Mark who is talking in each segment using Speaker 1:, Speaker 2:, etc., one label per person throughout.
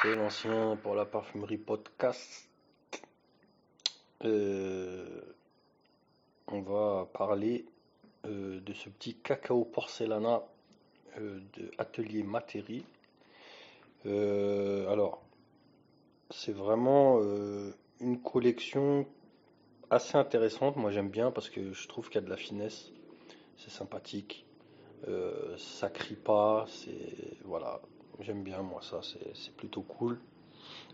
Speaker 1: C'est l'ancien pour la parfumerie podcast. Euh, on va parler euh, de ce petit cacao porcelana euh, de Atelier Materi. alors, c'est vraiment une collection assez intéressante. Moi, j'aime bien parce que je trouve qu'il y a de la finesse. C'est sympathique. ça crie pas. C'est voilà. J'aime bien moi ça. C'est plutôt cool.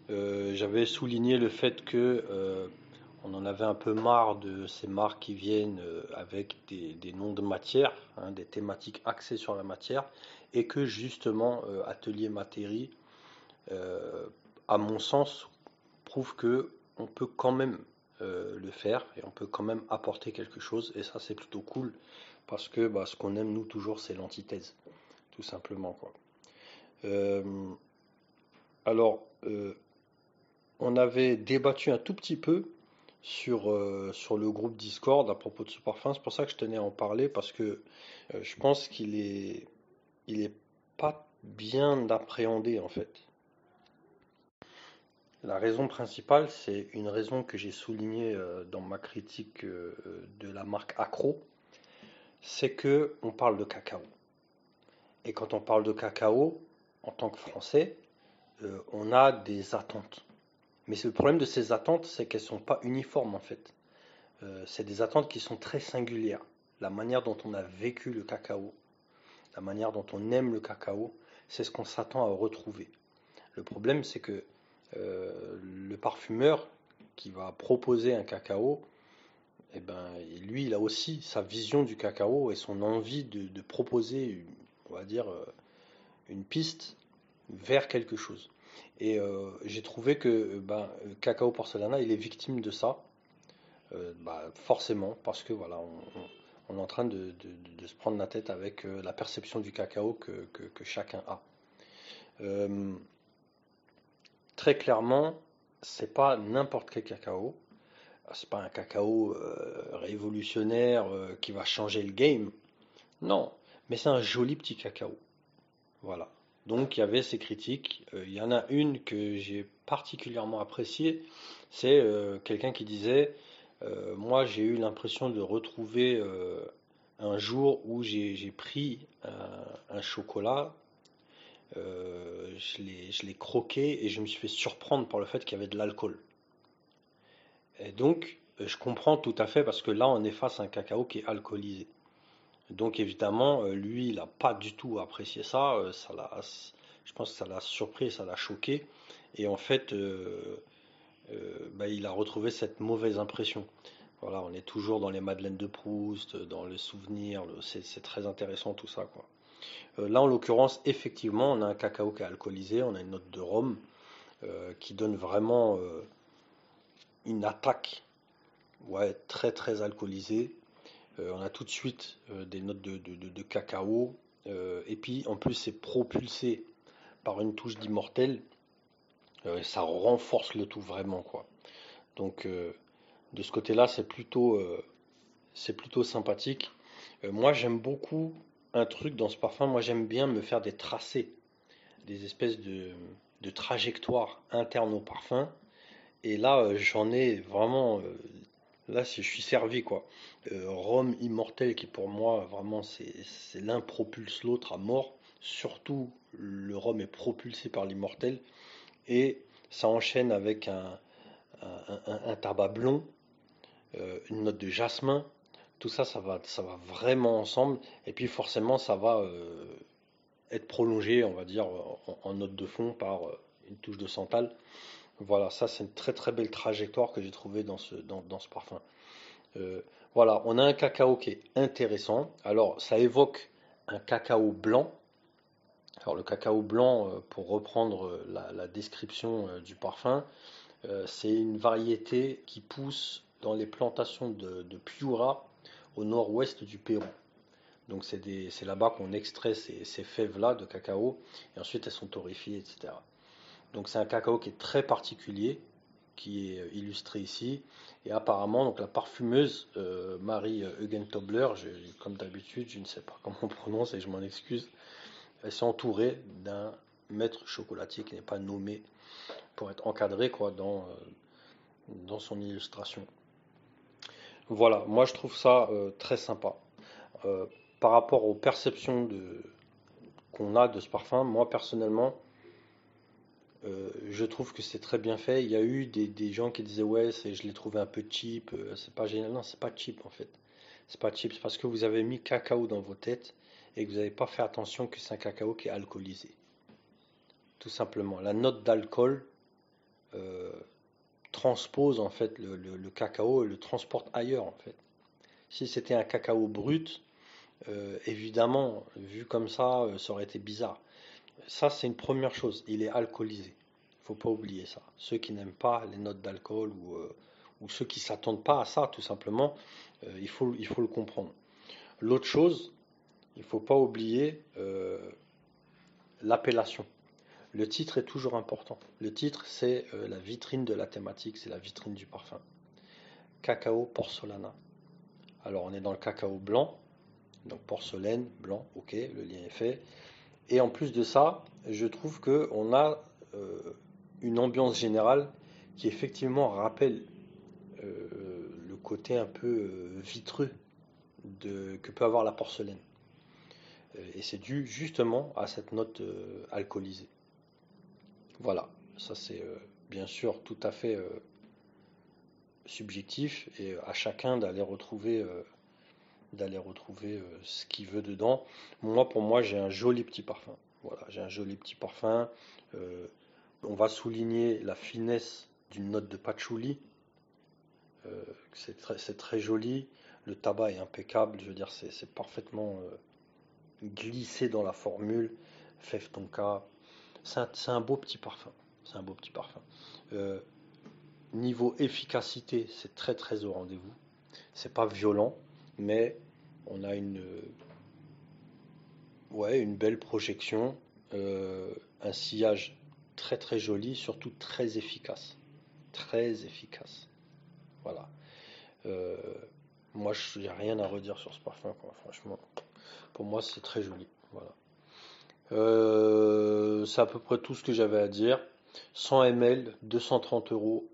Speaker 1: J'avais souligné le fait que on en avait un peu marre de ces marques qui viennent euh, avec des, noms de matière, hein, des thématiques axées sur la matière, et que justement euh, Atelier Matérie, euh, à mon sens, prouve que on peut quand même le faire et on peut quand même apporter quelque chose, et ça c'est plutôt cool parce que bah, ce qu'on aime nous toujours c'est l'antithèse, tout simplement quoi. Alors, on avait débattu un tout petit peu sur, euh, sur le groupe Discord à propos de ce parfum. C'est pour ça que je tenais à en parler parce que euh, je pense qu'il est, il est pas bien appréhendé en fait. La raison principale, c'est une raison que j'ai soulignée euh, dans ma critique de la marque Acro, c'est que on parle de cacao. Et quand on parle de cacao, en tant que Français, on a des attentes. Mais le problème de ces attentes, c'est qu'elles ne sont pas uniformes en fait. Euh, c'est des attentes qui sont très singulières. La manière dont on a vécu le cacao, la manière dont on aime le cacao, c'est ce qu'on s'attend à retrouver. Le problème, c'est que euh, le parfumeur qui va proposer un cacao, eh ben, lui, il a aussi sa vision du cacao et son envie de, proposer, on va dire, euh, une piste vers quelque chose. Et euh, j'ai trouvé que euh, ben, Cacao Porcelana, il est victime de ça. Euh, bah, forcément, parce que voilà, on, est en train de, se prendre la tête avec la perception du cacao que, chacun a. très clairement, c'est pas n'importe quel cacao. C'est pas un cacao révolutionnaire qui va changer le game. Non, mais c'est un joli petit cacao. Voilà. Donc il y avait ces critiques. Euh, il y en a une que j'ai particulièrement appréciée. C'est euh, quelqu'un qui disait euh, Moi j'ai eu l'impression de retrouver un jour où j'ai pris un, chocolat, je l'ai croqué et je me suis fait surprendre par le fait qu'il y avait de l'alcool. Et donc je comprends tout à fait parce que là on est face à un cacao qui est alcoolisé. Donc évidemment, euh, lui, il n'a pas du tout apprécié ça. Euh, ça l'a, je pense que ça l'a surpris, ça l'a choqué. Et en fait, euh, bah, il a retrouvé cette mauvaise impression. Voilà, on est toujours dans les Madeleines de Proust, dans les souvenirs. C'est, très intéressant tout ça. Là, en l'occurrence, effectivement, on a un cacao qui est alcoolisé, on a une note de rhum qui donne vraiment une attaque ouais, très très alcoolisée. Euh, on a tout de suite euh, des notes de, cacao. Euh, et puis en plus c'est propulsé par une touche d'immortel. ça renforce le tout vraiment quoi. Donc de ce côté-là c'est plutôt, c'est plutôt sympathique. moi j'aime beaucoup un truc dans ce parfum. Moi j'aime bien me faire des tracés, des espèces de, de trajectoires internes au parfum. Et là, j'en ai vraiment Là, je suis servi, quoi. Euh, Rome immortel, qui pour moi, vraiment, c'est l'un propulse l'autre à mort. Surtout, le Rome est propulsé par l'immortel. Et ça enchaîne avec un, un, tabac blond, euh, une note de jasmin. Tout ça, ça va, vraiment ensemble. Et puis, forcément, ça va euh, être prolongé, on va dire, en, note de fond par une touche de santal. Voilà, ça c'est une très très belle trajectoire que j'ai trouvée dans ce, parfum. Euh, voilà, on a un cacao qui est intéressant. Alors ça évoque un cacao blanc. Alors le cacao blanc, euh, pour reprendre euh, la, description du parfum, c'est une variété qui pousse dans les plantations de, de Piura au nord-ouest du Pérou. Donc c'est là-bas qu'on extrait ces, ces fèves-là de cacao et ensuite elles sont torréfiées, etc. Donc c'est un cacao qui est très particulier, qui est euh, illustré ici. Et apparemment, donc la parfumeuse euh, Marie euh, Eugen Tobler, comme d'habitude, je ne sais pas comment on prononce et je m'en excuse, elle s'est entourée d'un maître chocolatier qui n'est pas nommé pour être encadré quoi, dans, euh, dans son illustration. Voilà, moi je trouve ça euh, très sympa. par rapport aux perceptions qu'on a de ce parfum, moi personnellement, je trouve que c'est très bien fait. Il y a eu des, gens qui disaient ouais, je l'ai trouvé un peu cheap, c'est pas génial. Non, c'est pas cheap en fait. C'est pas cheap, c'est parce que vous avez mis cacao dans vos têtes et que vous n'avez pas fait attention que c'est un cacao qui est alcoolisé. Tout simplement. La note d'alcool euh, transpose en fait le, cacao et le transporte ailleurs en fait. Si c'était un cacao brut, euh, évidemment, vu comme ça, euh, ça aurait été bizarre. Ça, c'est une première chose. Il est alcoolisé. Il faut pas oublier ça. Ceux qui n'aiment pas les notes d'alcool ou, ou, ceux qui s'attendent pas à ça, tout simplement, il, faut, il faut le comprendre. L'autre chose, il ne faut pas oublier euh, l'appellation. Le titre est toujours important. Le titre, c'est euh, la vitrine de la thématique, c'est la vitrine du parfum. Cacao porcelana. Alors, on est dans le cacao blanc, donc porcelaine, blanc, ok, le lien est fait. Et en plus de ça, je trouve qu'on a euh, une ambiance générale qui effectivement rappelle le côté un peu vitreux de, que peut avoir la porcelaine. Euh, et c'est dû justement à cette note euh, alcoolisée. Voilà, ça c'est euh, bien sûr tout à fait subjectif et à chacun d'aller retrouver d'aller retrouver ce qu'il veut dedans. Moi, pour moi, j'ai un joli petit parfum. Voilà, j'ai un joli petit parfum. on va souligner la finesse d'une note de patchouli. c'est très, joli. Le tabac est impeccable. Je veux dire, c'est parfaitement glisser dans la formule, Fève ton cas. C'est un, beau petit parfum. C'est un beau petit parfum. Euh, niveau efficacité, c'est très très au rendez-vous. C'est pas violent, mais on a une, ouais, une belle projection, euh, un sillage très très joli, surtout très efficace. Très efficace. Voilà. Euh, moi, je n'ai rien à redire sur ce parfum, franchement. Pour moi, c'est très joli. Voilà. Euh, c'est à peu près tout ce que j'avais à dire. 100 ml, 230 euros.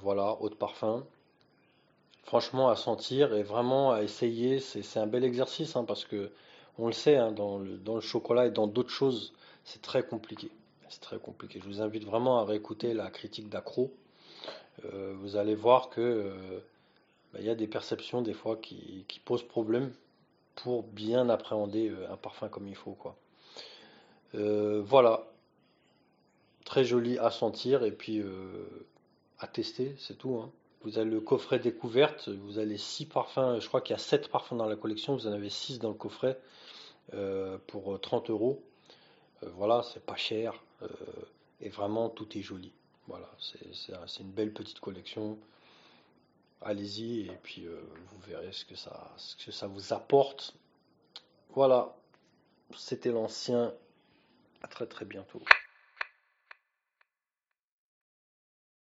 Speaker 1: Voilà, eau de parfum. Franchement, à sentir et vraiment à essayer, c'est un bel exercice hein, parce que on le sait, hein, dans, le, chocolat et dans d'autres choses, c'est très compliqué. C'est très compliqué. Je vous invite vraiment à réécouter la critique d'accro. Euh, vous allez voir que bah, il y a des perceptions des fois qui, posent problème pour bien appréhender euh, un parfum comme il faut. Quoi. Euh, voilà, très joli à sentir et puis euh, à tester, c'est tout. Hein. Vous avez le coffret découverte, vous avez 6 parfums, je crois qu'il y a 7 parfums dans la collection, vous en avez 6 dans le coffret pour 30 euros. voilà, c'est pas cher et vraiment tout est joli. Voilà, c'est une belle petite collection allez-y et puis euh, vous verrez ce que, ça, ce que ça vous apporte. Voilà, c'était l'ancien. À très très bientôt.